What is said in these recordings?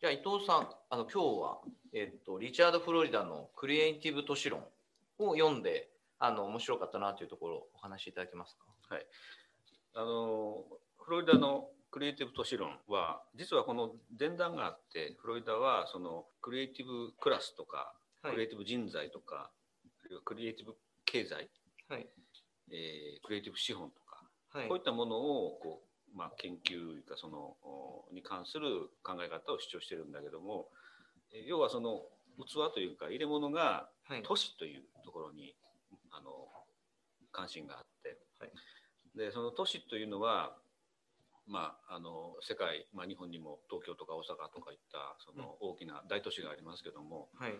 じゃあ伊藤さん、あの今日は、えっと、リチャード・フロリダのクリエイティブ都市論を読んで、あの面白かったなというところをお話しいただけますか？はい。あのフロリダのクリエイティブ都市論は実はこの前段があってフロリダはそのクリエイティブクラスとか、はい、クリエイティブ人材とかクリエイティブ経済、はいえー、クリエイティブ資本とか、はい、こういったものをこう、まあ、研究かそのに関する考え方を主張してるんだけども要はその器というか入れ物が都市というところに、あの関心があって、はい、でその都市というのはまあ、あの世界、まあ、日本にも東京とか大阪とかいったその大きな大都市がありますけども、はい、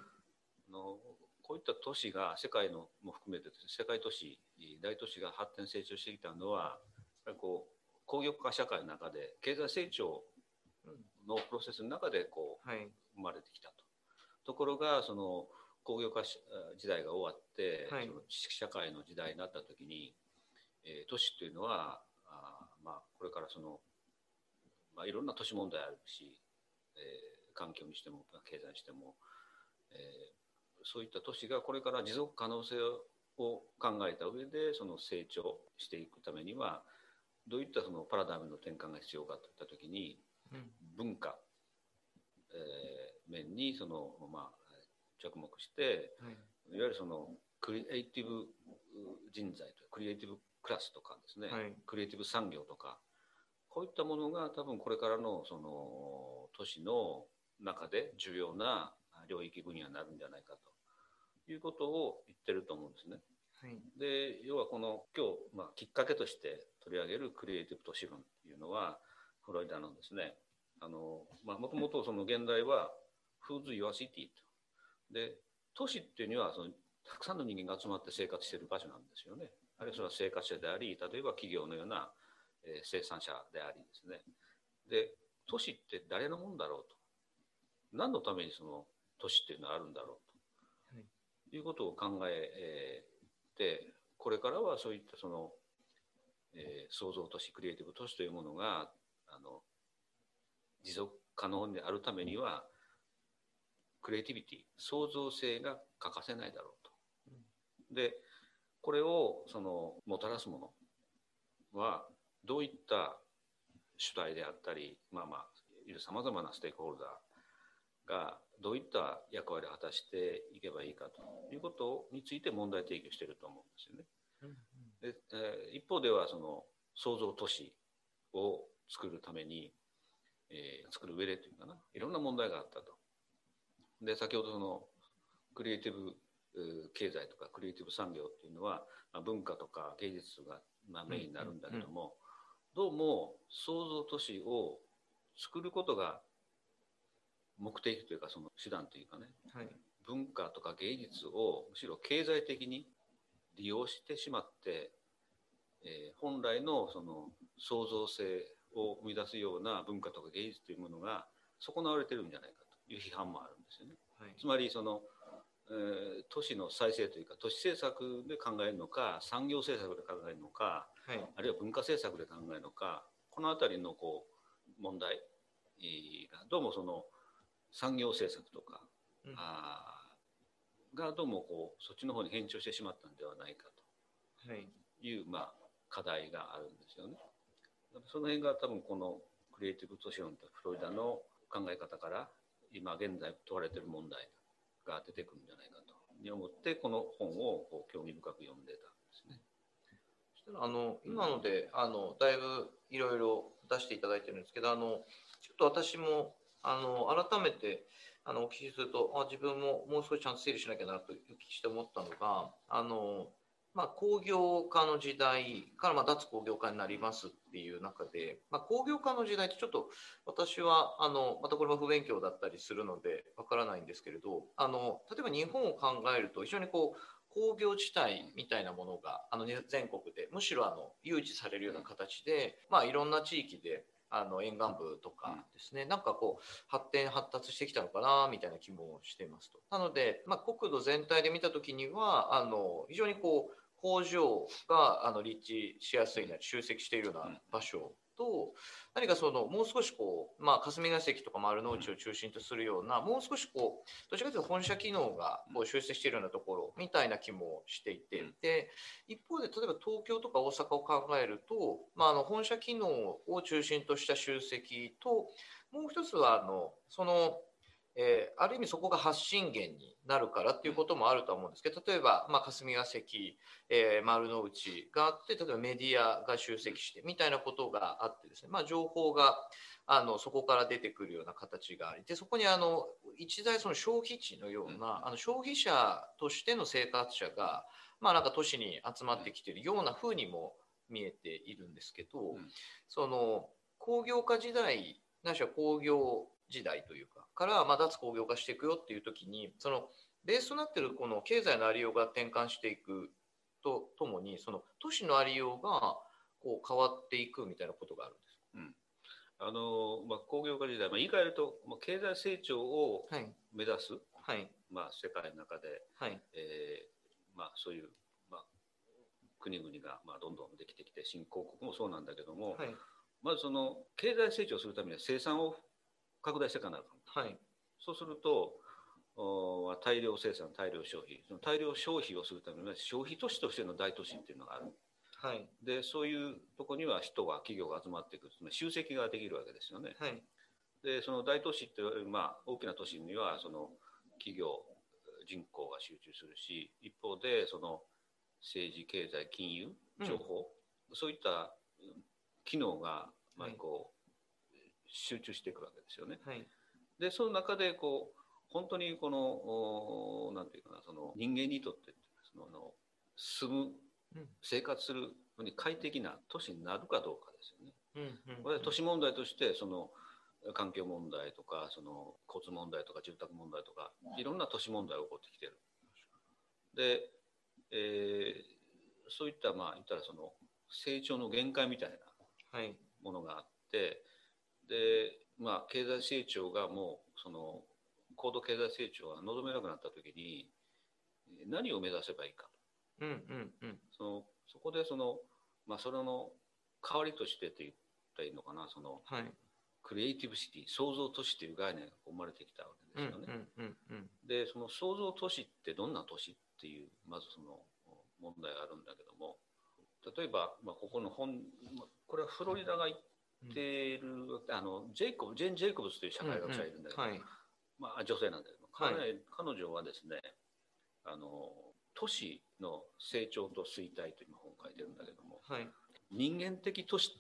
あのこういった都市が世界のも含めて世界都市大都市が発展成長してきたのはやっぱりこう工業化社会の中で経済成長のプロセスの中でこう、生まれてきたと。ところがその工業化時代が終わって、はい、その知識社会の時代になった時に、えー、都市というのはまあ、これからその、まあ、いろんな都市問題あるし、えー、環境にしても経済にしても、えー、そういった都市がこれから持続可能性を考えた上でその成長していくためにはどういったそのパラダイムの転換が必要かといった時に、文化、えー、面にその、まあ、着目して、はい、いわゆるそのクリエイティブ人材とクリエイティブクラスとかですね、はい、クリエイティブ産業とかこういったものが多分これからのその都市の中で重要な領域分野になるんじゃないかということを言ってると思うんですね。はい、で要はこの今日、まあ、きっかけとして取り上げるクリエイティブ都市論というのはフロリダのですねもともとその現代は「Who's Your City」と。で都市っていうにはそのたくさんの人間が集まって生活している場所なんですよね。あるいはそれは生活者であり例えば企業のような、えー、生産者でありですねで都市って誰のもんだろうと何のためにその都市っていうのはあるんだろうと、はい、いうことを考えてこれからはそういったその、えー、創造都市クリエイティブ都市というものがあの持続可能であるためにはクリエイティビティ創造性が欠かせないだろうと。でこれをそのもたらすものはどういった主体であったりまあまあいるさまざまなステークホルダーがどういった役割を果たしていけばいいかということについて問題提起していると思うんですよね。でえー、一方ではその創造都市を作るために、えー、作る上でというかないろんな問題があったと。で先ほどそのクリエイティブ経済とかクリエイティブ産業っていうのは、まあ、文化とか芸術が、まあ、メインになるんだけども、どうも創造都市を作ることが目的というかその手段というかね、はい、文化とか芸術をむしろ経済的に利用してしまって、えー、本来のその創造性を生み出すような文化とか芸術というものが損なわれてるんじゃないかという批判もあるんですよね。はい、つまりそのえー、都市の再生というか都市政策で考えるのか産業政策で考えるのか、はい、あるいは文化政策で考えるのかこの辺りのこう問題がどうもその産業政策とか、うん、あがどうもこうそっちの方に変調してしまったんではないかという、はい、まあ、課題があるんですよね。その辺が多分このクリエイティブ都市論とフロリダの考え方から今現在問われている問題が出てくるんじゃないかと思ってこの本をこう興味深く読んでたんですね。そしたらあの今のであのだいぶいろいろ出していただいてるんですけどあのちょっと私もあの改めてあのお聞きするとあ自分ももう少しちゃんと整理しなきゃなとお聞きして思ったのがあのまあ、工業化の時代からまあ脱工業化になりますっていう中で、まあ、工業化の時代ってちょっと私はあのまたこれも不勉強だったりするのでわからないんですけれどあの例えば日本を考えると非常にこう工業地帯みたいなものがあの全国でむしろあの誘致されるような形で、まあ、いろんな地域であの沿岸部とかですね、なんかこう発展発達してきたのかなみたいな気もしていますと。なので、まあ、国土全体で見た時にはあの非常にこう工場があの立地しやすいな集積しているような場所と何かそのもう少しこう、まあ、霞が関とか丸の内を中心とするような、もう少しこうどちらかというと本社機能がこう集積しているようなところみたいな気もしていて、で一方で例えば東京とか大阪を考えると、まあ、あの本社機能を中心とした集積ともう一つはあのそのえー、ある意味そこが発信源になるからっていうこともあると思うんですけど例えば、まあ、霞が関、えー、丸の内があって例えばメディアが集積してみたいなことがあってですね、まあ、情報があのそこから出てくるような形がありでそこにあの一材その消費地のような、あの消費者としての生活者が、まあ、なんか都市に集まってきているようなふうにも見えているんですけど、その工業化時代ないしは工業時代というかからまあ脱工業化していくよっていう時にそのベースとなってるこの経済のありようが転換していくとともにその都市のありようがこう変わっていくみたいなことがあるんです。うん。あのまあ、工業化時代、まあ、言い換えると、まあ、経済成長を目指す、はい、まあ、世界の中で、はい。えーまあ、そういう、まあ、国々が、まあ、どんどんできてきて新興国もそうなんだけども、はい、まずその経済成長するためには生産を拡大していかなあかん、はい、そうするとお大量生産大量消費。その大量消費をするためには消費都市としての大都市っていうのがある、はい、でそういうとこには人が企業が集まっていく集積ができるわけですよね、はい、でその大都市ってまあ大きな都市にはその企業人口が集中するし一方でその政治経済金融情報、うん、そういった機能がまあこう、集中していくわけですよね。はい、でその中でこう本当にこのなんていうかなその人間にとってその住む、生活するのに快適な都市になるかどうかですよね。うんこれは都市問題としてその環境問題とかその交通問題とか住宅問題とかいろんな都市問題が起こってきてる。で、えー、そういったまあ言ったらその成長の限界みたいなものがあって、でまあ経済成長がもうその高度経済成長が望めなくなった時に何を目指せばいいかと、うんうんうん、そのそこでその、まあ、それの代わりとしてと言ったらいいのかなその、はい、クリエイティブシティ創造都市という概念が生まれてきたわけですよね。うんうんうんうん、でその創造都市ってどんな都市っていうまずその問題があるんだけども例えば、まあ、ここの本これはフロリダがている、うん、あのジェイコブジェン・ジェイコブスという社会学者がいるんだけど、うんうんはい、まあ、女性なんだけど彼,、はい、彼女はですねあの都市の成長と衰退という本を書いてるんだけども、はい、人間的都市、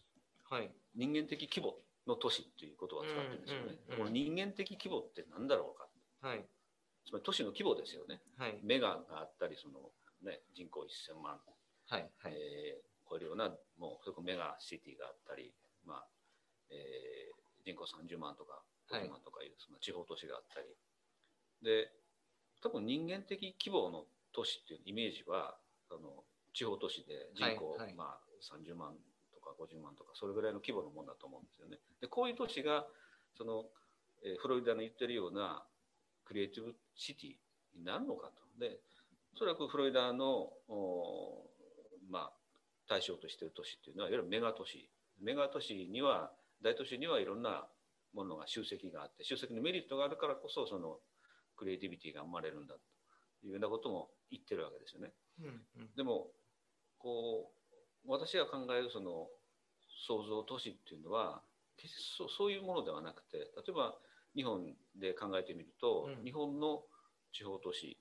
はい、人間的規模の都市っていう言葉を使ってるんですよね。うんうんうん、この人間的規模って何だろうか、はい、つまり都市の規模ですよね。はい、メガがあったりその、ね、人口1000万、はい。はい。えー、超えるようなもうそれこそメガシティがあったり、まあえー、人口30万とか50万とかいう、その地方都市があったりで多分人間的規模の都市っていうイメージはあの地方都市で人口、はいはい、まあ、30万とか50万とかそれぐらいの規模のものだと思うんですよね。でこういう都市がその、えー、フロリダの言ってるようなクリエイティブシティになるのかと。でおそらくフロリダのまあ、対象としている都市っていうのはいわゆるメガ都市メガ都市には大都市にはいろんなものが集積があって集積のメリットがあるからこそそのクリエイティビティが生まれるんだというようなことも言ってるわけですよね。うんうん、でもこう私が考えるその創造都市っていうのは決してそうそういうものではなくて例えば日本で考えてみると、うん、日本の地方都市、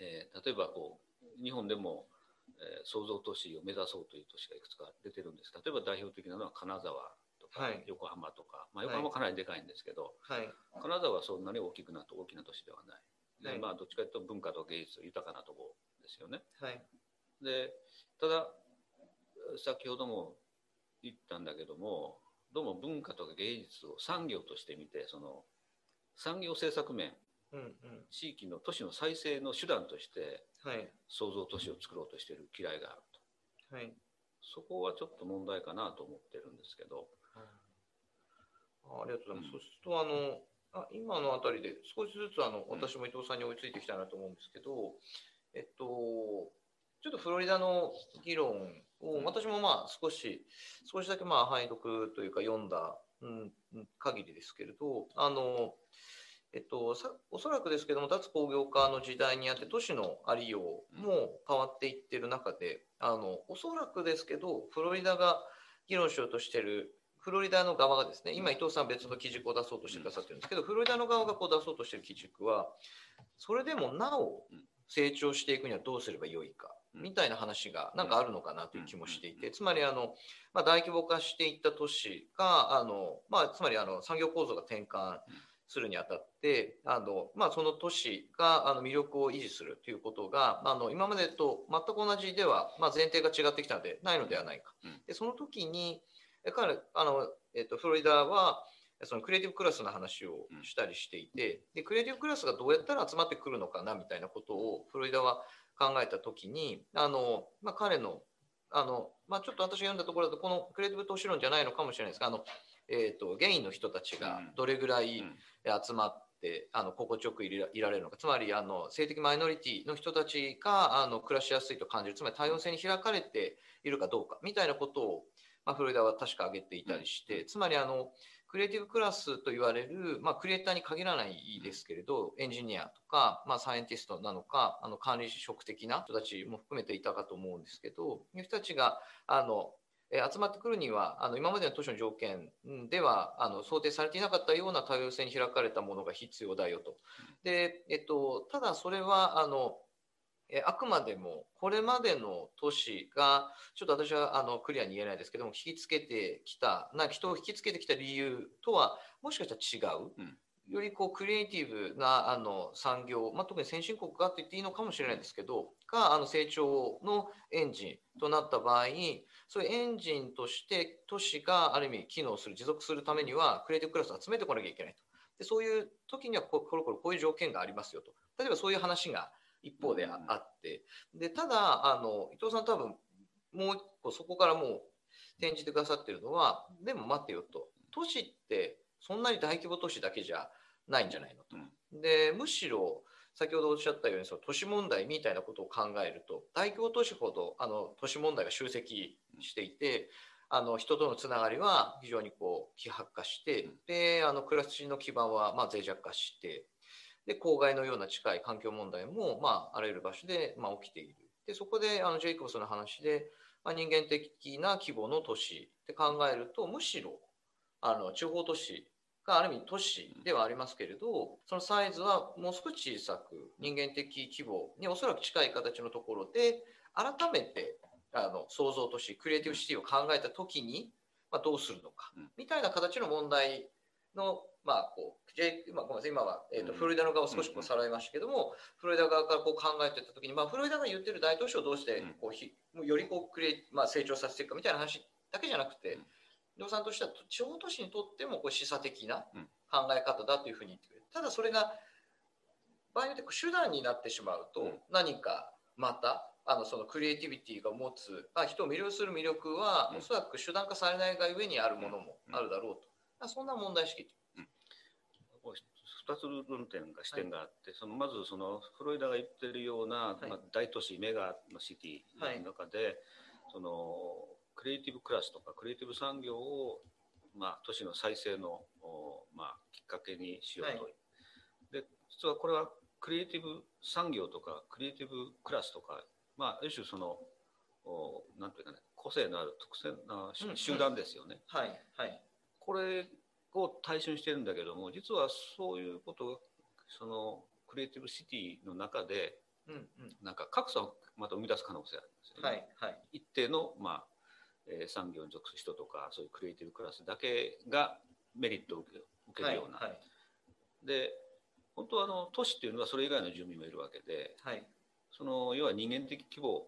えー、例えばこう日本でも、えー、創造都市を目指そうという都市がいくつか出てるんです。例えば代表的なのは金沢はい、横浜とか、まあ、横浜かなりでかいんですけど、はい、金沢はそんなに大きくなって大きな都市ではない。でまあ、どっちかというと文化と芸術豊かなところですよね。はい、でただ先ほども言ったんだけどもどうも文化とか芸術を産業として見てその産業政策面、うんうん、地域の都市の再生の手段として、はい、創造都市を作ろうとしている嫌いがあると、はい、そこはちょっと問題かなと思ってるんですけど。ありがとうございます。そうするとあのあ今のあたりで少しずつあの私も伊藤さんに追いついていきたいなと思うんですけど、えっと、ちょっとフロリダの議論を私もまあ少し少しだけまあ拝読というか読んだ、うん、限りですけれどあのえっと、さおそらくですけども脱工業化の時代にあって都市のありようも変わっていってる中であのおそらくですけどフロリダが議論しようとしてるフロリダの側がですね今伊藤さん別の基軸を出そうとしてくださってるんですけどフロリダの側がこう出そうとしてる基軸はそれでもなお成長していくにはどうすればよいかみたいな話がなんかあるのかなという気もしていてつまりあの、まあ、大規模化していった都市があの、まあ、つまりあの産業構造が転換するにあたってあの、まあ、その都市があの魅力を維持するということがあの今までと全く同じでは、まあ、前提が違ってきたのでないのではないか。でその時に彼あの、えっと、フロリダはそのクリエイティブクラスの話をしたりしていてでクリエイティブクラスがどうやったら集まってくるのかなみたいなことをフロリダは考えた時にあの、まあ、彼のあの、まあ、ちょっと私が読んだところだとこのクリエイティブ投資論じゃないのかもしれないですがあのえーと、ゲインの人たちがどれぐらい集まって、あの心地よくいられるのか。つまりあの性的マイノリティの人たちがあの暮らしやすいと感じる。つまり多様性に開かれているかどうか。みたいなことを、まあ、フロリダは確か挙げていたりして、つまりあのクリエイティブクラスと言われる、まあ、クリエイターに限らないですけれどエンジニアとか、まあ、サイエンティストなのかあの管理職的な人たちも含めていたかと思うんですけどいう人たちがあのえ集まってくるにはあの今までの都市の条件ではあの想定されていなかったような多様性に開かれたものが必要だよと。でえっと、ただそれはあのえあくまでもこれまでの都市がちょっと私はあのクリアに言えないですけども引きつけてきたな人を引きつけてきた理由とはもしかしたら違う、うんよりこうクリエイティブなあの産業、まあ、特に先進国がと言っていいのかもしれないですけどがあの成長のエンジンとなった場合にそういうエンジンとして都市がある意味機能する持続するためにはクリエイティブクラスを集めてこなきゃいけないと。でそういう時にはここれこれこういう条件がありますよと。例えばそういう話が一方であって。でただあの伊藤さん多分もう一個そこからもう転じてくださってるのはでも待ってよと。都市ってそんなに大規模都市だけじゃないんじゃないのと。でむしろ先ほどおっしゃったようにその都市問題みたいなことを考えると大規模都市ほどあの都市問題が集積していてあの人とのつながりは非常にこう希薄化してであの暮らしの基盤はまあ脆弱化してで公害のような近い環境問題も、まあ、あらゆる場所で、まあ、起きている。でそこであのジェイコブスの話で、まあ、人間的な規模の都市って考えるとむしろあの地方都市がある意味都市ではありますけれどそのサイズはもう少し小さく人間的規模におそらく近い形のところで改めてあの創造都市クリエイティブシティを考えた時に、まあ、どうするのかみたいな形の問題のまあこう、まあ、ごめんなさい今は、えーと、フロリダの側を少しこうさらいましたけども、フロリダ側からこう考えてた時に、まあ、フロリダが言ってる大都市をどうしてこうひよりこうクリエ、まあ、成長させていくかみたいな話だけじゃなくて、量産としては地方都市にとってもこう示唆的な考え方だというふうに言ってくれる。ただそれが場合によって手段になってしまうと何かまたあのそのクリエイティビティが持つ、まあ、人を魅了する魅力はおそらく手段化されないがゆえにあるものもあるだろうと。そんな問題意識2つ論点が視点があって、はい、そのまずそのフロリダが言ってるような、はい、まあ、大都市メガのシティの中で、はい、そのクリエイティブクラスとかクリエイティブ産業を、まあ、都市の再生の、まあ、きっかけにしようと、はい、で実はこれはクリエイティブ産業とかクリエイティブクラスとか、まあ、ある種そのおなんていうかね個性のある特性な集団ですよね。うんうん、はい、はい、これを対象にしてるんだけども実はそういうことがそのクリエイティブシティの中で、うんうん、なんか格差をまた生み出す可能性あるんですよね。はいはい、一定の、まあえー、産業に属する人とかそういうクリエイティブクラスだけがメリットを受け受けるような。はいはい、で本当はあの都市っていうのはそれ以外の住民もいるわけで、はい、その要は人間的規模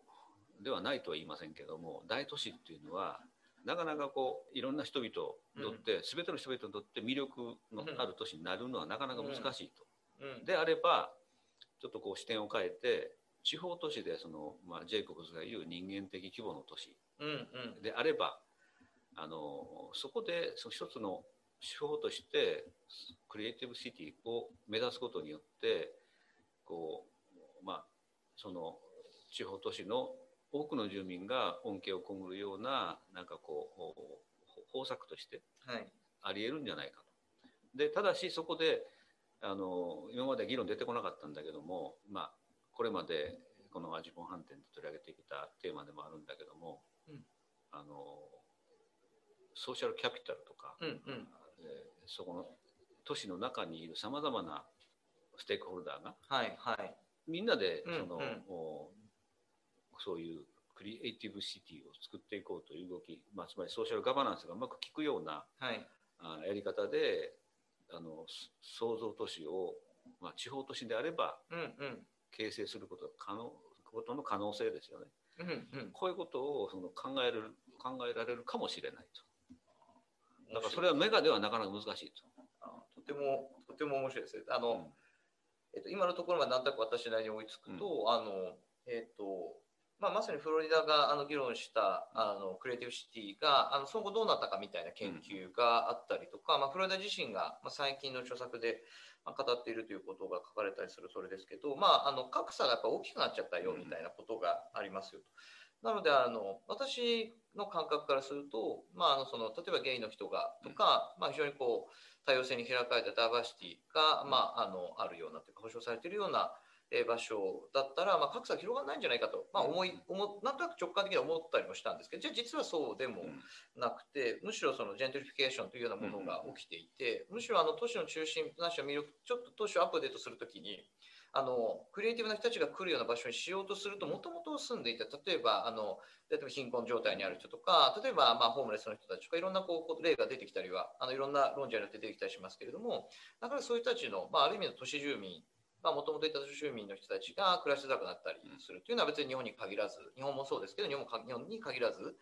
ではないとは言いませんけども大都市っていうのはなかなかこういろんな人々にとって、うん、全ての人々にとって魅力のある都市になるのはなかなか難しいと。うん。うん、であればちょっとこう視点を変えて地方都市でその、まあ、ジェイコブズが言う人間的規模の都市であれば、うんうん、あのそこでその一つの手法としてクリエイティブシティを目指すことによってこう、まあ、その地方都市のを多くの住民が恩恵を被るようななんかこう方策としてありえるんじゃないかと。でただしそこであの今まで議論出てこなかったんだけども、まあ、これまでこのアジポン飯店で取り上げてきたテーマでもあるんだけども、うん、あのソーシャルキャピタルとか、うんうん、えー、そこの都市の中にいるさまざまなステークホルダーが、はいはい、みんなでその、うんうん、そういうクリエイティブシティを作っていこうという動き、まあ、つまりソーシャルガバナンスがうまく効くような、はい、あやり方であの創造都市を、まあ、地方都市であれば、うんうん、形成すること可能ことの可能性ですよね。うんうん、こういうことをその考える考えられるかもしれないと。だからそれはメガではなかなか難しいと。とてもとても面白いですあの、うん、えっと、今のところまで何となく私なりに追いつくと、うん、あのえっとまあ、まさにフロリダがあの議論したあのクリエイティブシティがあのその後どうなったかみたいな研究があったりとか、まあ、フロリダ自身が、まあ、最近の著作で、まあ、語っているということが書かれたりするそれですけど、まあ、あの格差がやっぱ大きくなっちゃったよみたいなことがありますよと。なのであの私の感覚からすると、まあ、あのその例えばゲイの人がとか、まあ、非常にこう多様性に開かれたダイバーシティが、まあ、あのあるようなというか保障されているような場所だったら、まあ、格差が広がらないんじゃないかと、まあ、思い思なんとなく直感的には思ったりもしたんですけどじゃあ実はそうでもなくて、むしろそのジェントリフィケーションというようなものが起きていて、むしろあの都市の中心なしを魅力ちょっと都市をアップデートするときにあのクリエイティブな人たちが来るような場所にしようとするともともと住んでいた例えばあの例えば貧困状態にある人とか例えばまあホームレスの人たちとかいろんなこう例が出てきたりはあのいろんな論者によって出てきたりしますけれどもだからそういう人たちの、まあ、ある意味の都市住民もともといた住民の人たちが暮らしづらくなったりするというのは別に日本に限らず日本もそうですけど日本も日本に限らず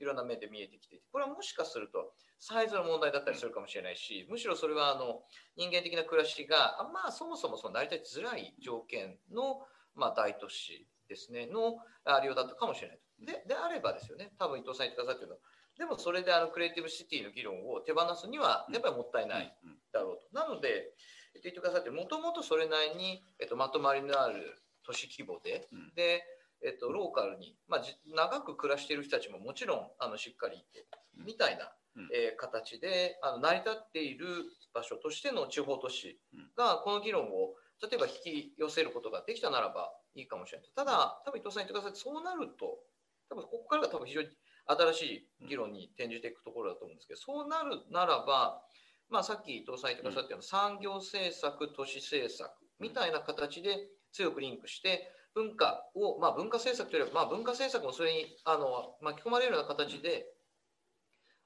いろんな面で見えてきていてこれはもしかするとサイズの問題だったりするかもしれないしむしろそれはあの人間的な暮らしがまあそもそもその成り立ちづらい条件の、まあ、大都市ですねの利用だったかもしれないでであればですよね多分伊藤さん言ってくださってるのはでもそれであのクリエイティブシティの議論を手放すにはやっぱりもったいないだろうと。なので言ってくださってもともとそれなりに、えっと、まとまりのある都市規模で、うん、で、えっと、ローカルに、まあ、長く暮らしている人たちももちろんあのしっかりいて、うん、みたいな、うん、えー、形であの成り立っている場所としての地方都市がこの議論を例えば引き寄せることができたならばいいかもしれない。ただ多分伊藤さん言ってくださってそうなると多分ここからが多分非常に新しい議論に転じていくところだと思うんですけどそうなるならばまあ、さっき伊藤さん言ってくださったような産業政策、都市政策みたいな形で強くリンクして、文化を、まあ、文化政策というよりは、まあ、文化政策もそれにあの巻き込まれるような形で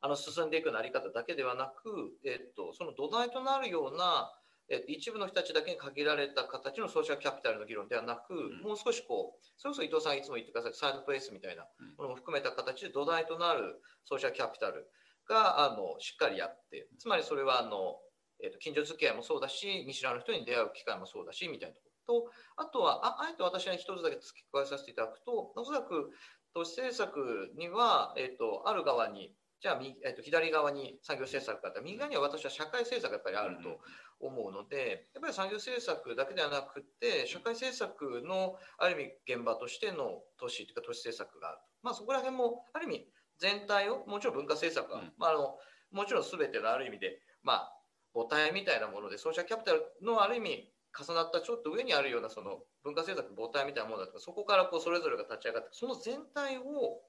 あの進んでいくようなあり方だけではなく、えっと、その土台となるような、えっと、一部の人たちだけに限られた形のソーシャルキャピタルの議論ではなく、うん、もう少しこう、それこそ伊藤さんいつも言ってください、サイドプレイスみたいなものも含めた形で土台となるソーシャルキャピタルがあのしっかりやってつまりそれはあの、えーと、近所付き合いもそうだし見知らぬ人に出会う機会もそうだしみたいなところとあとはああえて私は一つだけ付け加えさせていただくとおそらく都市政策には、えーと、ある側にじゃあ、えーと、左側に産業政策があったら右側には私は社会政策がやっぱりあると思うのでやっぱり産業政策だけではなくて社会政策のある意味現場としての都市というか都市政策があると、まあ、そこら辺もある意味全体をもちろん文化政策は、うん、まあ、あのもちろん全てのある意味で、まあ、母体みたいなものでソーシャルキャピタルのある意味重なったちょっと上にあるようなその文化政策母体みたいなものだとかそこからこうそれぞれが立ち上がってその全体を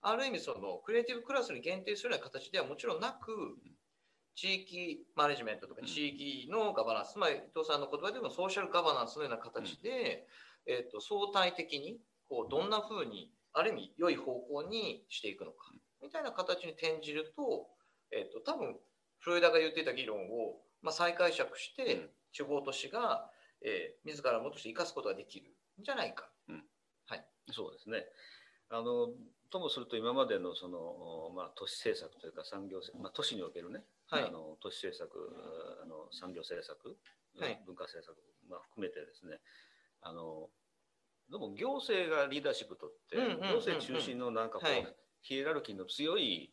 ある意味そのクリエイティブクラスに限定するような形ではもちろんなく地域マネジメントとか地域のガバナンス、つまり伊藤さんの言葉でもソーシャルガバナンスのような形で、えー、と相対的にこうどんなふうにある意味良い方向にしていくのか。みたいな形に転じると,、えーと、多分フロリダが言っていた議論を、まあ、再解釈して、地方都市が、えー、自らのもとして生かすことができる。んじゃないか、うん、はい、そうですね。あのともすると今までのその、まあ、都市政策というか産業、まあ、都市におけるね、はい、あの都市政策あの産業政策、はい、文化政策、まあ、含めてですね。あのでも行政がリーダーシップとって、行政中心のなんかこう、はい、ヒエラルキーの強い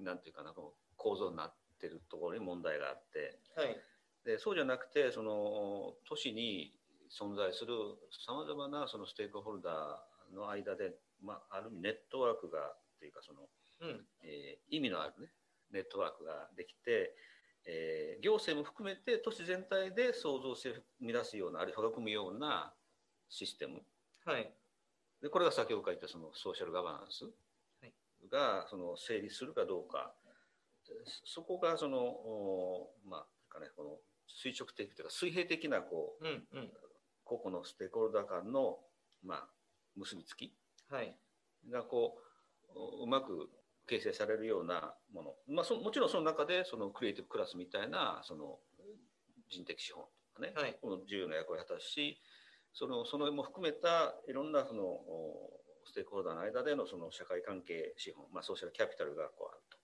なんていうかなこの構造になってるところに問題があって、はい、でそうじゃなくてその都市に存在するさまざまなそのステークホルダーの間でまあ、ある意味ネットワークがっていうかその、うん。えー意味のあるねネットワークができて、えー行政も含めて都市全体で創造性を生み出すようなあるいは育むようなシステムはい。でこれが先ほど書いたそのソーシャルガバナンスはい。がその成立するかどうか。そこがそのおまあかねこの垂直的というか水平的なこううんうん。個々のステークホルダー間のまあ結びつきはい。がこううまく形成されるようなもの、まあ、そもちろんその中でそのクリエイティブクラスみたいなその人的資本とかね、はい。この重要な役割を果たすしそのそのも含めたいろんなそのおステークホルダーの間でのその社会関係資本、まあ、ソーシャルキャピタルがこうあると。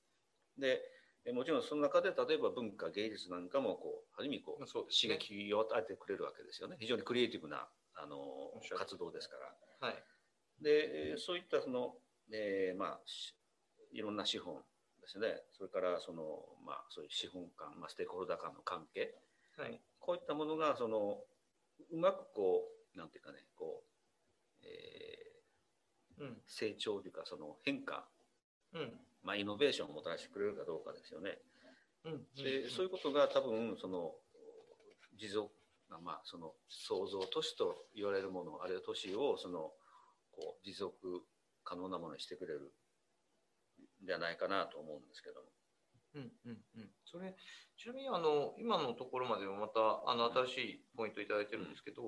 でえもちろんその中で例えば文化芸術なんかもこうある意味こう刺激を与えてくれるわけですよね。非常にクリエイティブなあの活動ですから。はい。でえーそういったその、えーまあ、しいろんな資本ですね。それからその、まあ、そういう資本間、まあ、ステークホルダー間の関係。はい。こういったものがそのうまくこうなんていうかねこう、えーうん。成長というかその変化、うん。まあ、イノベーションをもたらしてくれるかどうかですよね。うん。でそういうことが多分その持続まあその創造都市と言われるものあるいは都市をそのこう持続可能なものにしてくれるんじゃないかなと思うんですけども。うん。うん。うん、それちなみにあの今のところまでもまたあの新しいポイントいただいてるんですけど、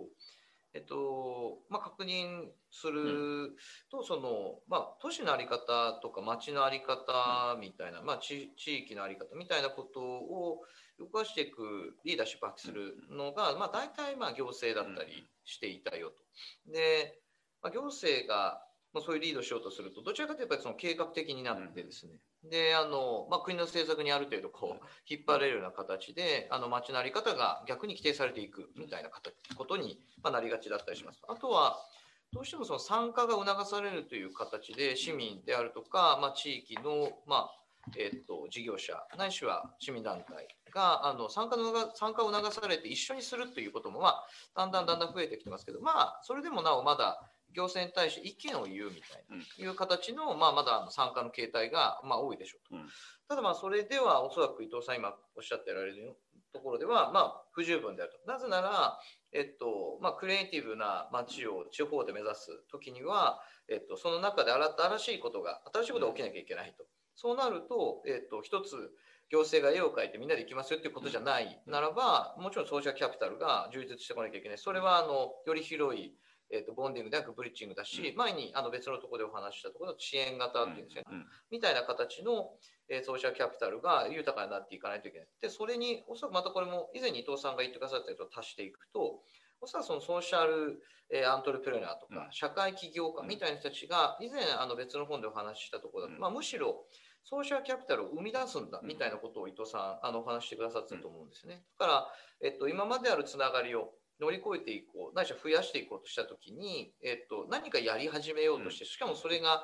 えっとまあ、確認すると、そのまあ、都市の在り方とか町の在り方みたいな、まあ、地地域の在り方みたいなことを動かしていくリーダーシップを発揮するのが、まあ、大体まあ行政だったりしていたよと。で、まあ、行政がまあそういうリードしようとするとどちらかというとやっぱりその計画的になってですね、であの、まあ、国の政策にある程度こう引っ張れるような形であの町の在り方が逆に規定されていくみたいな形ことに、まあ、なりがちだったりします。あとはどうしてもその参加が促されるという形で市民であるとか、まあ、地域の、まあえっと事業者ないしは市民団体があの参加のが参加を促されて一緒にするということも、まあ、だんだんだんだん増えてきてますけど、まあ、それでもなおまだ行政に対して意見を言うみたいな、いう形の、まあ、まだ参加の形態が、まあ、多いでしょうと。うんただまあそれではおそらく伊藤さん今おっしゃってられるところではまあ不十分であると。なぜなら、えっとまあ、クリエイティブな街を地方で目指す時には、えっと、その中で新しいことが新しいことが起きなきゃいけないと。そうなると、えっと、一つ行政が絵を描いてみんなで行きますよっていうことじゃないならば、もちろんソーシャルキャピタルが充実してこなきゃいけない。それはあのより広いえっとボンディングではなくブリッジングだし、前にあの別のところでお話ししたところの支援型っていうんですよね。うんみたいな形の、えーソーシャルキャピタルが豊かになっていかないといけない。で、それに、おそらくまたこれも以前に伊藤さんが言ってくださったやつを足していくと、おそらくそのソーシャル、えーアントレプレーナーとか、うん社会起業家みたいな人たちが、以前あの別の本でお話ししたところだと、うんまあ、むしろソーシャルキャピタルを生み出すんだみたいなことを伊藤さん、あのお話ししてくださってたと思うんですね。だから、えっと、今まであるつながりを乗り越えていこう、ないしは増やしていこうとしたときに、えっと、何かやり始めようとして、しかもそれが、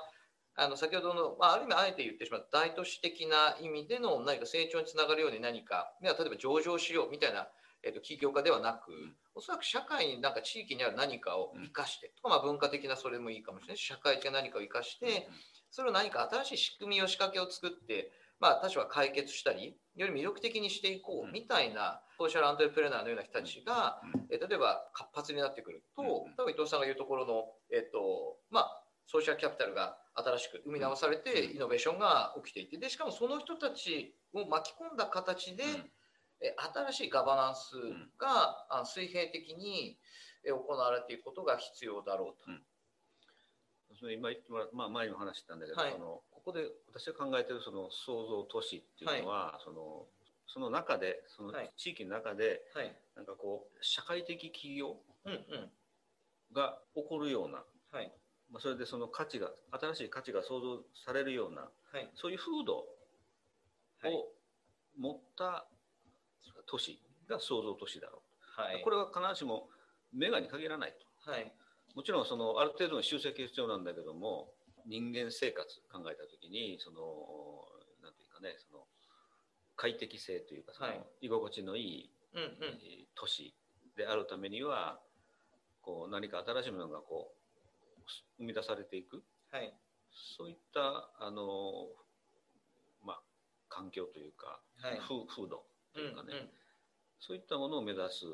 あの先ほどの、まあ、ある意味あえて言ってしまう大都市的な意味での何か成長につながるように何か、例えば上場しようみたいな、えっと起業家ではなく、おそらく社会になんか地域にある何かを生かして、とかまあ文化的なそれもいいかもしれないし社会的な何かを生かして、それを何か新しい仕組みを仕掛けを作って、まあ、多少は解決したりより魅力的にしていこうみたいなソーシャルアントレプレーナーのような人たちが、えー例えば活発になってくると、うん。多分伊藤さんが言うところの、えっとまあ、ソーシャルキャピタルが新しく生み直されて、うん。イノベーションが起きていてでしかもその人たちを巻き込んだ形で、え新しいガバナンスが、あ水平的にえ行われていくことが必要だろうと。それ今言ってもらまあ、前にも話したんだけど、はい。そのここで私が考えてるその創造都市っていうのは、そのその中でそのはい。地域の中ではい。なんかこう社会的企業うんうん。が起こるような、はい。まあ、それでその価値が新しい価値が創造されるようなはい。そういう風土をはい。持った都市が創造都市だろう、はい。これは必ずしもメガに限らないと。はいもちろんそのある程度の集積が必要なんだけども人間生活考えた時にそのなんていうかねその快適性というかその、はい。居心地のいい、うんうん。えー都市であるためにはこう何か新しいものがこう生み出されていく。はい。そういったあの、まあ、環境というか、はい。風風土というかね、うんそういったものを目指す。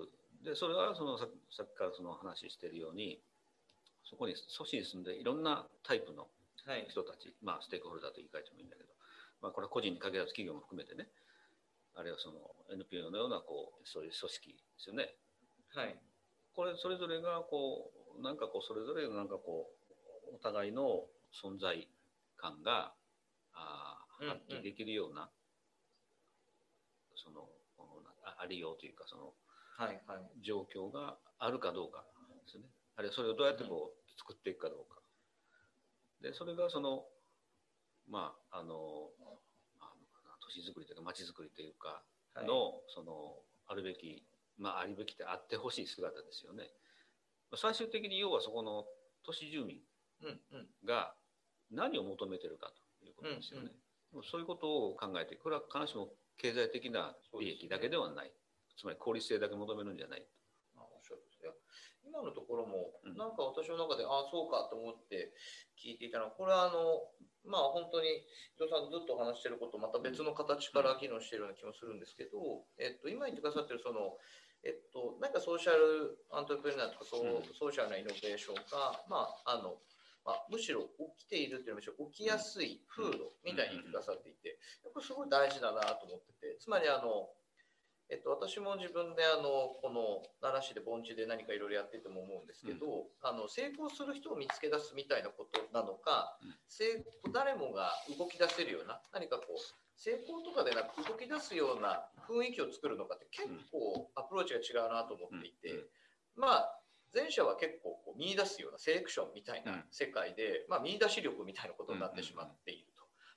でそれはそのささっきからその話しているようにそこに都市に住んでいろんなタイプのはい。人たち、まあ、ステークホルダーと言い換えてもいいんだけど、まあ、これは個人に限らず企業も含めてねあるいはその NPO のようなこうそういう組織ですよね。はい。これそれぞれがこうなんかこうそれぞれがなんかこうお互いの存在感があ発揮できるような、そのこのあありようというかそのはいはい。状況があるかどうかですね。あるいはそれをどうやってこう作っていくかどうか。でそれがそのまああのあの都市づくりというか街づくりというかはい。の、そのあるべきまあありべきってあってほしい姿ですよね。最終的に要はそこの都市住民うんうん。が何を求めてるかということですよね、でもそういうことを考えてこれは必ずしも経済的な利益だけではない、つまり効率性だけ求めるんじゃないあおっしゃるんですよ今のところも、うん。なんか私の中で、ああ、そうかと思って聞いていたのは、これはあの、まあ本当に伊藤さんとずっとお話していること、また別の形から議論しているような気もするんですけど、えっと、今言ってくださってる、その、えっと、なんかソーシャルアントレプレナーとかそう、うん。ソーシャルなイノベーションが、まあ、あの、まあ、むしろ起きているというよりも起きやすい風土みたいに言ってくださっていて、これすごい大事だなと思ってて、つまりあの、えっと、私も自分であのこの奈良市で盆地で何かいろいろやってても思うんですけど、あの成功する人を見つけ出すみたいなことなのか、うん。成誰もが動き出せるような何かこう成功とかでなく動き出すような雰囲気を作るのかって結構アプローチが違うなと思っていて、うん。まあ前者は結構こう見出すようなセレクションみたいうん。な世界で、まあ、見出し力みたいなことになってしまっている。と。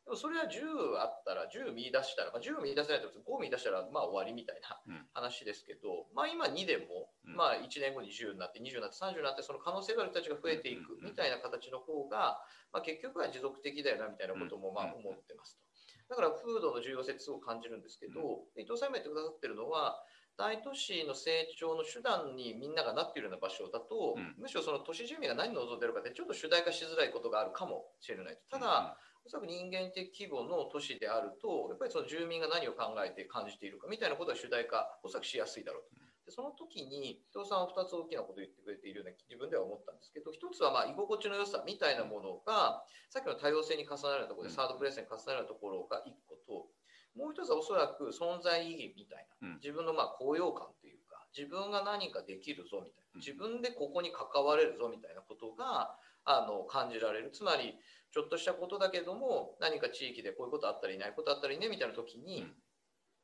でもそれは10あったら10見出したら、まあ、10見出せないと5見出したらまあ終わりみたいなうん。話ですけど、まあ、今2でも、うん。まあ、1年後に10になって20になって30になってその可能性がある人たちが増えていくみたいな形の方が、まあ、結局は持続的だよなみたいなこともまあうん。思ってますと。だから風土の重要性ってすごく感じるんですけど、伊藤さんが言ってくださってるのは大都市の成長の手段にみんながなっているような場所だと、うん。むしろその都市住民が何を望んでるかってちょっと主題化しづらいことがあるかもしれないと。ただ、おそらく人間的規模の都市であると、やっぱりその住民が何を考えて感じているかみたいなことが主題化、おそらくしやすいだろうと。でその時に、伊藤さんは2つ大きなことを言ってくれているような自分では思ったんですけど、1つはまあ居心地の良さみたいなものが、さっきの多様性に重なるところで、うんサードプレイスに重なるところが1個と、もう1つはおそらく存在意義みたいな、うん自分のまあ高揚感というか、自分が何かできるぞみたいな、うん自分でここに関われるぞみたいなことが、あの感じられる。つまり、ちょっとしたことだけども何か地域でこういうことあったりいないことあったりねみたいな時に、うん。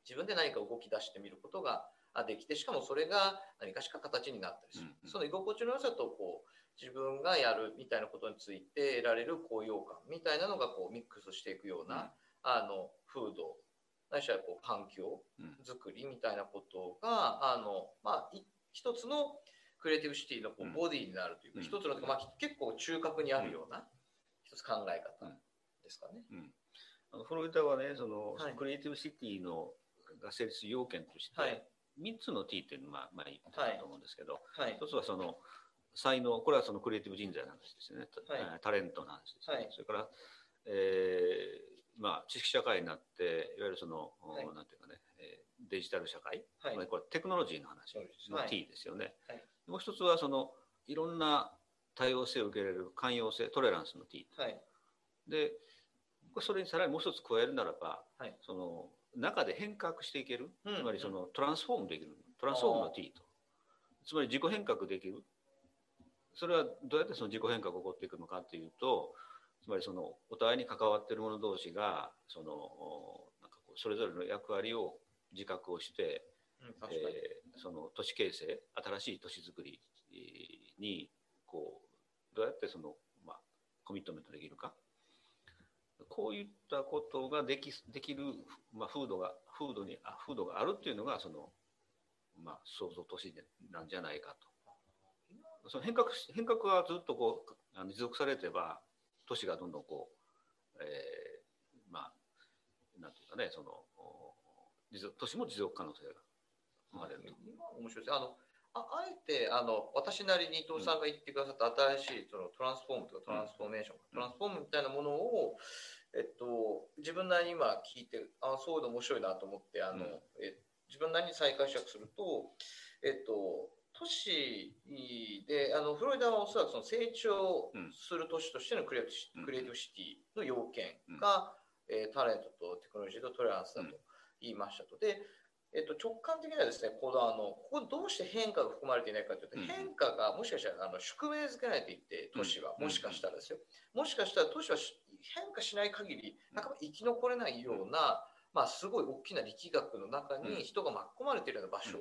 自分で何か動き出してみることがあできてしかもそれが何かしか形になったりする、その居心地の良さとこう自分がやるみたいなことについて得られる高揚感みたいなのがこうミックスしていくような、あの風土ないしはこう環境うん。づくりみたいなことがあの、まあ、い一つのクリエイティブシティのこううん。ボディになるというか、うん。一つの、まあ、結構中核にあるような一つ考え方ですかね。うん。あのフロリダはねその、はい。クリエイティブシティのが成立要件として、はい。3つの T っていうのをまあ、まあ、言ってたと思うんですけど、はい。一つはその才能これはそのクリエイティブ人材の話ですよね、たはい。タレントの話ですよね、はい。それから、えーまあ、知識社会になっていわゆるその、はい。なんていうかね、えーデジタル社会、はい。これテクノロジーの話のはい。T ですよね、はい。もう一つはそのいろんな多様性を受け入れる寛容性トレランスの T はい。でそれにさらにもう一つ加えるならば、はい。その中で変革していける、うん。つまりそのトランスフォームできる。トランスフォームの T と。つまり自己変革できる。それはどうやってその自己変革が起こっていくのかっていうとつまりそのお互いに関わっている者同士がそのおなんかこうそれぞれの役割を自覚をして、うんえーその都市形成新しい都市づくりえーにこうどうやってその、まあ、コミットメントできるか。こういったことができできる、まあ、風土が風土にあ風土があるっていうのがその、まあ、創造都市なんじゃないかと。その変革変革はずっとこうあの持続されてば都市がどんどんこう、えー、まあなんていうかねその持続都市も持続可能性が生まれると。面白いです。あのああえてあの私なりに伊藤さんが言ってくださった新しいそのトランスフォームとかトランスフォーメーション、トランスフォームみたいなものを、えっと、自分なりに今聞いてあそういうの面白いなと思ってあの、え自分なりに再解釈すると、えっと、都市であのフロリダはおそらくその成長する都市としてのクリエイティブ,、クリエイティブシティの要件が、えー、タレントとテクノロジーとトレランスだと言いましたと。でえっと、直感的にはですね、このあのここどうして変化が含まれていないかというと、うん、変化がもしかしたらあの宿命づけられていって、都市は、もしかしたらですよ、もしかしたら都市は変化しない限り、なかなか生き残れないような、まあ、すごい大きな力学の中に人が巻き込まれているような場所。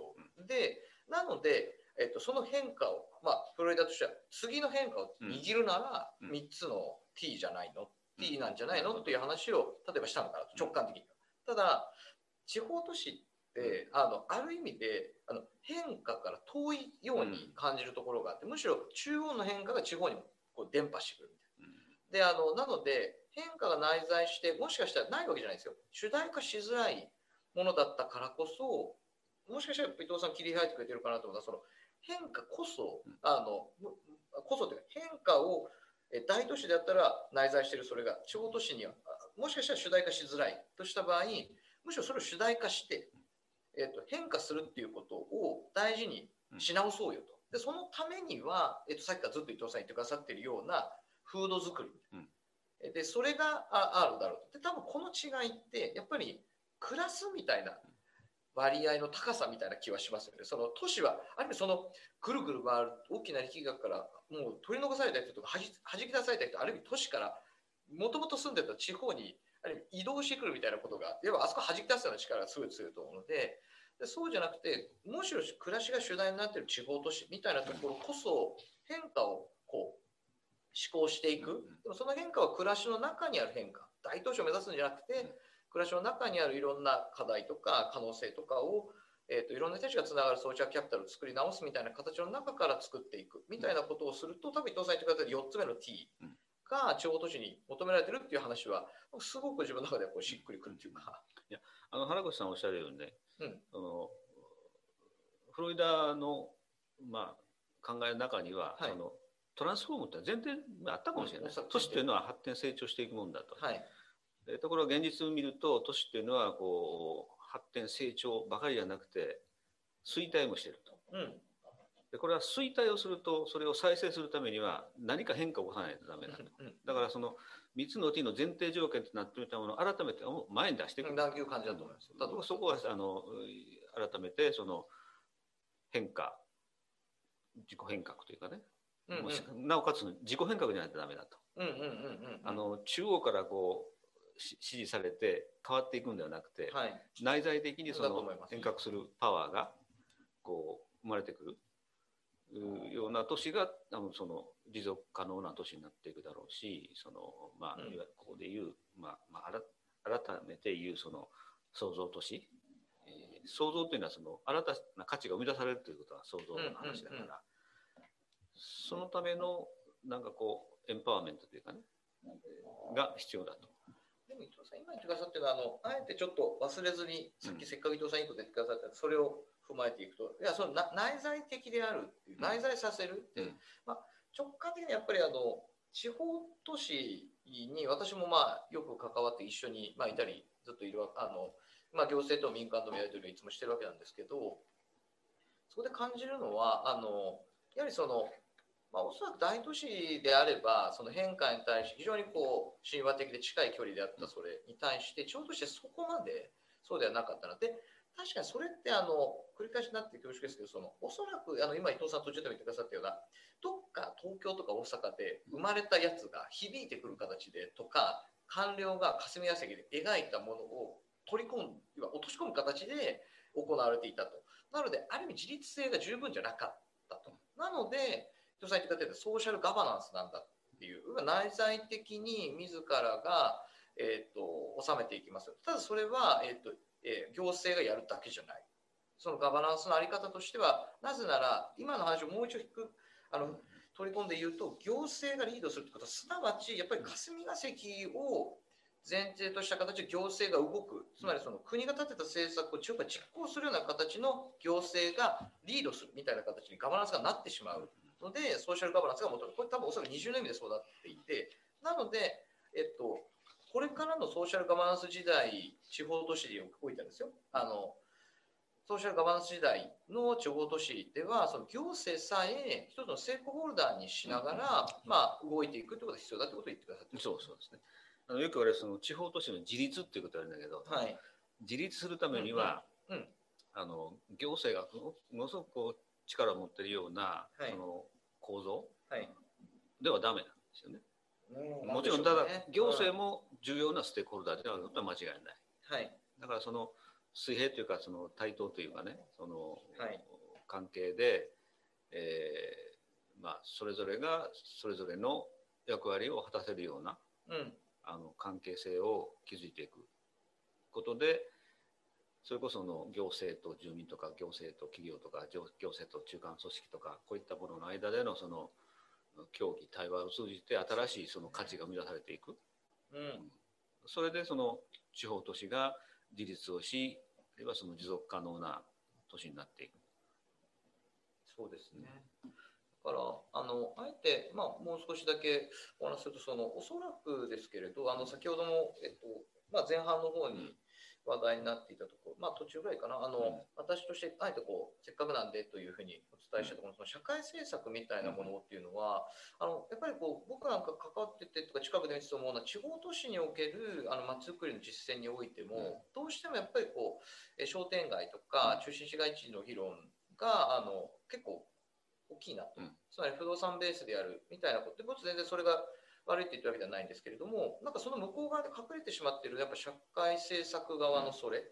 で、なので、えっと、その変化を、まあ、フロリダとしては次の変化を握るなら3つの T じゃないの？T なんじゃないの？っていう話を例えばしたのかなと直感的にただ地方都市あのある意味であの変化から遠いように感じるところがあってむしろ中央の変化が地方にこう伝播してくるみたいな。であのなので変化が内在してもしかしたらないわけじゃないですよ。主題化しづらいものだったからこそもしかしたら伊藤さん切り開いてくれてるかなと思ったらその変化こそあのこそというか変化を大都市であったら内在しているそれが地方都市にはもしかしたら主題化しづらいとした場合むしろそれを主題化してえーと、変化するっていうことを大事にし直そうよと。でそのためには、えーと、さっきからずっと伊藤さん言ってくださってるような風土作り、うん、でそれがあるだろうと。で多分この違いってやっぱり暮らすみたいな割合の高さみたいな気はしますよね。その都市はある意味そのぐるぐる回る大きな力学からもう取り残された人とかはじき出された人ある意味都市からもともと住んでた地方に移動してくるみたいなことが、要はあそこ弾き出すような力がすごい強いと思うので、でそうじゃなくて、むしろ暮らしが主題になっている地方都市みたいなところこそ変化をこう思考していく。でもその変化は暮らしの中にある変化。大都市を目指すんじゃなくて、暮らしの中にあるいろんな課題とか可能性とかをえーと、いろんな人たちがつながる装着キャピタルを作り直すみたいな形の中から作っていくみたいなことをすると多分伊藤さん言ってくださった4つ目の T が地方都市に求められてるっていう話はすごく自分の中でこうしっくりくるっていうか。いやあの原口さんおっしゃるようにね、うん、あのフロリダの、まあ、考えの中には、はい、そのトランスフォームって前提あったかもしれない、うん、都市というのは発展成長していくもんだと。はい、ところが現実を見ると都市っていうのはこう発展成長ばかりじゃなくて衰退もしてると。うんでこれは衰退をするとそれを再生するためには何か変化を起こさないとダメだ。と、だからその3つの T の前提条件となっていたものを改めて前に出していくという感じだと思いますだそこはあの改めてその変化自己変革というかね、うんうん、なおかつ自己変革じゃないとダメだと。中央からこう指示されて変わっていくんではなくて、はい、内在的にその変革するパワーがこう生まれてくるような都市が多分その持続可能な都市になっていくだろうしその、まあ、いわゆるここでいう、まあまあ、改めて言うその創造都市、えー、創造というのはその新たな価値が生み出されるということは創造の話だから、そのためのなんかこうエンパワーメントというかねが必要だと。でも伊藤さん今言ってくださってるのはあのあえてちょっと忘れずにさっきせっかく伊藤さんいいこと言ってくださったそれを踏まえていくと。いやその内在的であるっていう内在させるっていう、まあ、直感的にやっぱりあの地方都市に私もまあよく関わって一緒に、まあ、いたりずっといるあの、まあ、行政と民間とのやり取りをいつもしてるわけなんですけどそこで感じるのはあのやはりその、まあ、おそらく大都市であればその変化に対して非常にこう神話的で近い距離であったそれに対して地方としてそこまでそうではなかったので確かにそれってあの繰り返しになって恐縮ですけどそのおそらくあの今伊藤さん途中でも言ってくださったようなどっか東京とか大阪で生まれたやつが響いてくる形でとか官僚が霞が関で描いたものを取り込ん落とし込む形で行われていたと。なのである意味自律性が十分じゃなかったと。なので伊藤さん言ってくださったソーシャルガバナンスなんだっていう内在的に自らがえーと、収めていきますただそれは、えーとえー、行政がやるだけじゃない。そのガバナンスの在り方としては、なぜなら、今の話をもう一度引く、あの、取り込んで言うと、行政がリードするってことは、すなわち、やっぱり霞が関を前提とした形で行政が動く、つまりその国が立てた政策を地方が実行するような形の行政がリードするみたいな形にガバナンスがなってしまうので、ソーシャルガバナンスが求める。これ多分おそらく20年目でそうなっていて、なので、えっと、これからのソーシャルガバナンス時代、地方都市においてですよ。あのソーシャルガバナンス時代の地方都市では、その行政さえ一つのステークホルダーにしながら、まあ、動いていくということが必要だということを言ってくださってそうそうですね。あのよく言われるその地方都市の自立っていうことがあるんだけど、はい。自立するためには、うんうんあの行政がものすごくこう力を持っているような、はいその構造はい。ではダメなんですよね。うもちろんただ行政も、も重要なステークホルダーであることは間違いない。はい。だからその水平というかその対等というかねその、はい関係で、えーまあ、それぞれがそれぞれの役割を果たせるようなうん。あの関係性を築いていくことでそれこその行政と住民とか行政と企業とか行行政と中間組織とかこういったものの間でのその協議対話を通じて新しいその価値が生み出されていくうん。それでその地方都市が自立をしあるいはその持続可能な都市になっていく。そうですね。だから、あの、あえて、まあ、もう少しだけお話しすると、その、おそらくですけれど、あの、先ほども、えっと、まあ、前半の方に話題になっていたところ、まあ、途中ぐらいかな、あの、うん。私として、あえてこう、せっかくなんでというふうにお伝えしたところ、その社会政策みたいなものっていうのは、あの、やっぱりこう、僕なんか関わっててとか、近くで見てて思うのは、地方都市における、あの、街づくりの実践においても、どうしてもやっぱりこう、え商店街とか中心市街地の議論が、あの、結構、大きいなと、うん。つまり不動産ベースでやるみたいなことで、僕全然それが悪いって言ってるわけではないんですけれども、なんかその向こう側で隠れてしまっている、やっぱ社会政策側のそれ、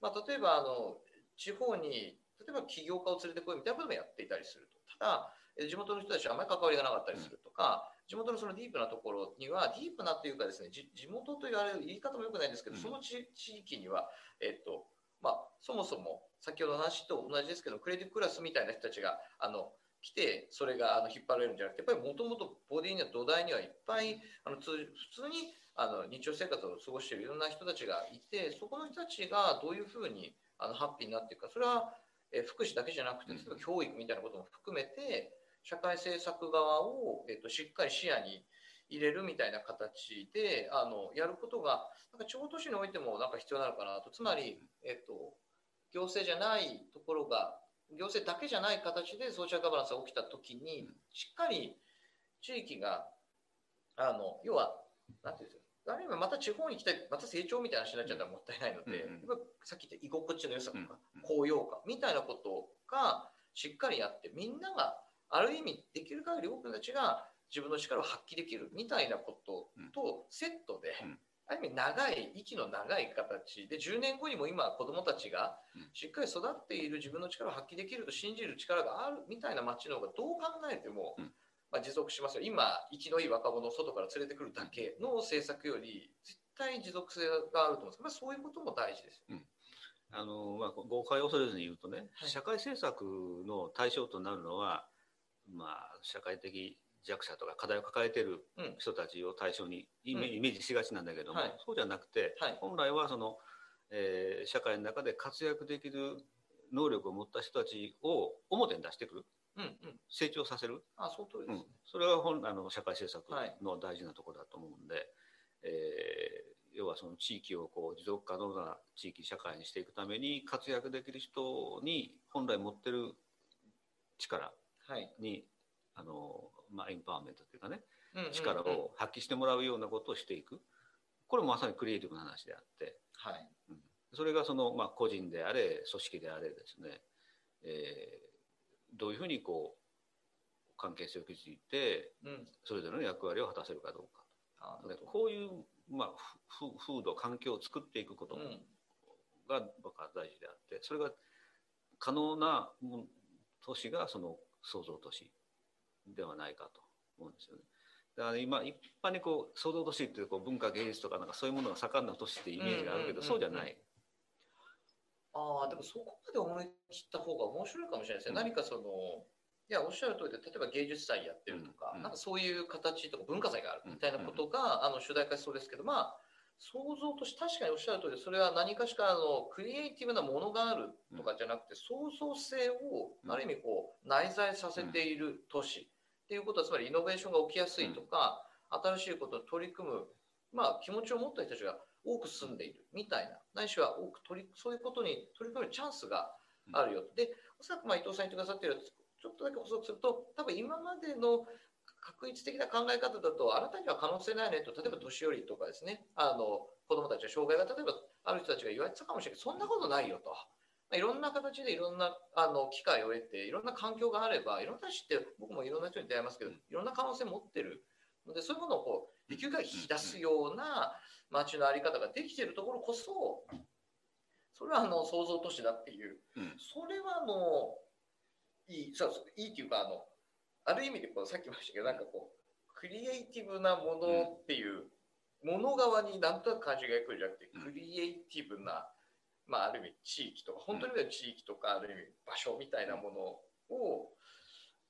まあ、例えばあの地方に、例えば起業家を連れてこいみたいなこともやっていたりすると、ただ、え地元の人たちはあまり関わりがなかったりするとか、地元のそのディープなところには、ディープなというかですね、じ地元と言われる言い方もよくないんですけど、うん。その地地域には、えっとまあ、そもそも先ほどの話と同じですけど、クレディクラスみたいな人たちがあの来て、それがあの引っ張られるんじゃなくて、やっぱりもともとボディには土台にはいっぱいあの通普通にあの日常生活を過ごしているいろんな人たちがいて、そこの人たちがどういうふうにあのハッピーになっていくか、それは、えー福祉だけじゃなくて、うん。例えば教育みたいなことも含めて、社会政策側を、えっとしっかり視野に入れるみたいな形であのやることが、なんか地方都市においてもなんか必要なのかなと、つまり、えっと、行政じゃないところが、行政だけじゃない形でソーシャルガバナンスが起きたときにうん、しっかり地域が、あの要は、なんていうんですか、あるいはまた地方に来て、また成長みたいな話になっちゃったらもったいないので、うんうんさっき言った居心地の良さとか、うん高揚感みたいなことがしっかりやって、みんながある意味できる限り多くの人たちが自分の力を発揮できるみたいなこととセットで、うんある意味長い、息の長い形。で、10年後にも今子供たちがうん。しっかり育っている自分の力を発揮できると信じる力があるみたいな街の方がどう考えても、うん。まあ、持続しますよ。今、生きのいい若者を外から連れてくるだけの政策より、絶対持続性があると思うんですけど、まあ、そういうことも大事ですよ。あのまあ、誤解を恐れずに言うとね、はい。社会政策の対象となるのは、まあ、社会的弱者とか課題を抱えているうん。人たちを対象にイメ,、ージしがちなんだけども、はい。そうじゃなくて、はい。本来はその、えー社会の中で活躍できる能力を持った人たちを表に出してくる。うんうん。成長させる、あ、その通りですね。それが本あの社会政策はい。の大事なところだと思うんで、えー要はその地域をこう持続可能な地域社会にしていくために活躍できる人に本来持ってる力はい。にあの、まあ、エンパワーメントというかねうんうんうん。力を発揮してもらうようなことをしていく。これもまさにクリエイティブな話であって。はい。それがその、まあ、個人であれ組織であれですね、えーどういうふうにこう関係性を築いてうん。それぞれの役割を果たせるかどうか。あでこういう、まあ、風土環境を作っていくことうん。が僕は大事であってそれが可能な都市がその創造都市ではないかと思うんですよね。だから今一般にこう創造都市っていうこう文化芸術とかなんかそういうものが盛んな都市ってイメージがあるけど、そうじゃない。ああ、でもそこまで思い切った方が面白いかもしれないですね。うん何かその、いや、おっしゃる通りで、例えば芸術祭やってるとか、うんうんなんかそういう形とか文化祭があるみたいなことが、あの主題化しそうですけど、まあ、想像として確かにおっしゃる通りそれは何かしかのクリエイティブなものがあるとかじゃなくて、創造性をある意味こう内在させている都市っていうことはつまりイノベーションが起きやすいとか、新しいことに取り組む、まあ、気持ちを持った人たちが多く住んでいるみたいなないしは多く取りそういうことに取り組むチャンスがあるよ、でおそらくまあ伊藤さん言ってくださってるちょっとだけ補足すると多分今までの確一的な考え方だと、あなたには可能性ないねと、例えば年寄りとかですね、あの子供たちの障害が例えばある人たちが言われてたかもしれない。けど、そんなことないよと。いろんな形でいろんなあの機会を得て、いろんな環境があれば、いろんな人って僕もいろんな人に出会いますけど、いろんな可能性を持ってるので、そういうものをこうできる限り引き出すような街の在り方ができているところこそ、それはあの創造都市だっていう、それはあのいいそういいっていうかあの、ある意味でこうさっきも言いましたけどなんかこうクリエイティブなものっていうもの側になんとなく感じがいくんじゃなくて、クリエイティブな、まあ、ある意味地域とか本当に地域とかある意味場所みたいなものを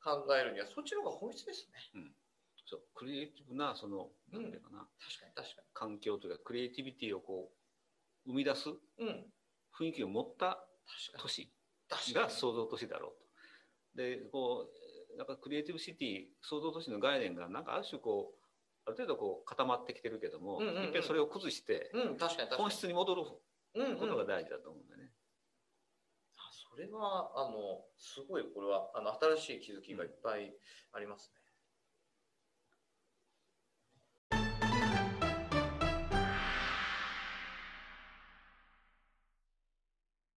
考えるにはそっちの方が本質ですね。うん、そうクリエイティブなその、うん、なんていうかな。確かに確かに。環境というかクリエイティビティをこう生み出す雰囲気を持った都市が創造都市だろうと。でこうなんかクリエイティブシティ創造都市の概念がなんかある種こうある程度こう固まってきてるけども、うんうんうん、一回それを崩して、うん、確かに。本質に戻ることが大事だと思うんだよね。あそれはあのすごいこれはあの新しい気づきがいっぱいありますね。